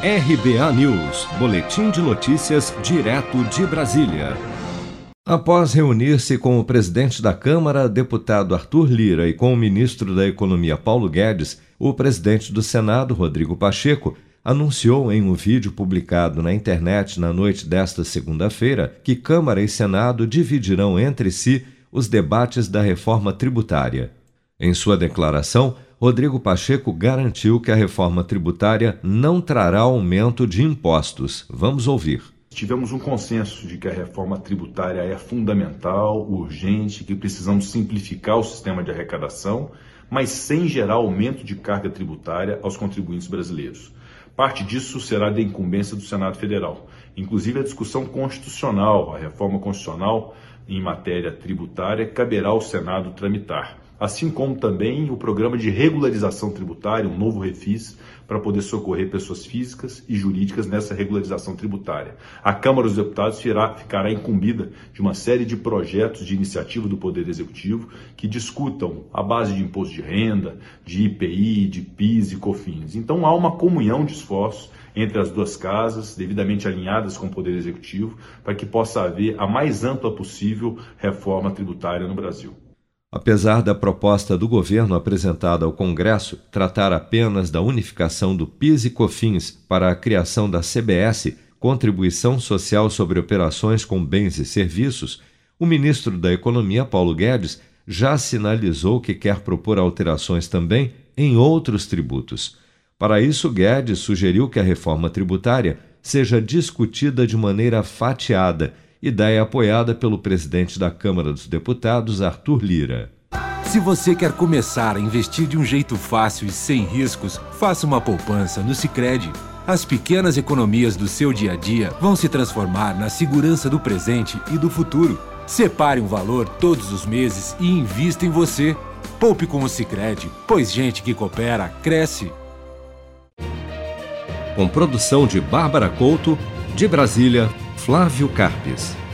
RBA News, Boletim de Notícias, direto de Brasília. Após reunir-se com o presidente da Câmara, deputado Arthur Lira, e com o ministro da Economia Paulo Guedes, o presidente do Senado, Rodrigo Pacheco, anunciou em um vídeo publicado na internet na noite desta segunda-feira que Câmara e Senado dividirão entre si os debates da reforma tributária. Em sua declaração, Rodrigo Pacheco garantiu que a reforma tributária não trará aumento de impostos. Vamos ouvir. Tivemos um consenso de que a reforma tributária é fundamental, urgente, que precisamos simplificar o sistema de arrecadação, mas sem gerar aumento de carga tributária aos contribuintes brasileiros. Parte disso será da incumbência do Senado Federal, inclusive a discussão constitucional, a reforma constitucional em matéria tributária, caberá ao Senado tramitar assim como também o programa de regularização tributária, um novo refis, para poder socorrer pessoas físicas e jurídicas nessa regularização tributária. A Câmara dos Deputados ficará incumbida de uma série de projetos de iniciativa do Poder Executivo que discutam a base de imposto de renda, de IPI, de PIS e COFINS. Então há uma comunhão de esforços entre as duas casas, devidamente alinhadas com o Poder Executivo, para que possa haver a mais ampla possível reforma tributária no Brasil. Apesar da proposta do governo apresentada ao Congresso tratar apenas da unificação do PIS e COFINS para a criação da CBS, Contribuição Social sobre Operações com Bens e Serviços, o ministro da Economia, Paulo Guedes, já sinalizou que quer propor alterações também em outros tributos. Para isso, Guedes sugeriu que a reforma tributária seja discutida de maneira fatiada ideia apoiada pelo presidente da Câmara dos Deputados, Arthur Lira. Se você quer começar a investir de um jeito fácil e sem riscos, faça uma poupança no Sicredi. As pequenas economias do seu dia a dia vão se transformar na segurança do presente e do futuro. Separe um valor todos os meses e invista em você. Poupe com o Sicredi, pois gente que coopera cresce. Com produção de Bárbara Couto, de Brasília, Flávio Carpes.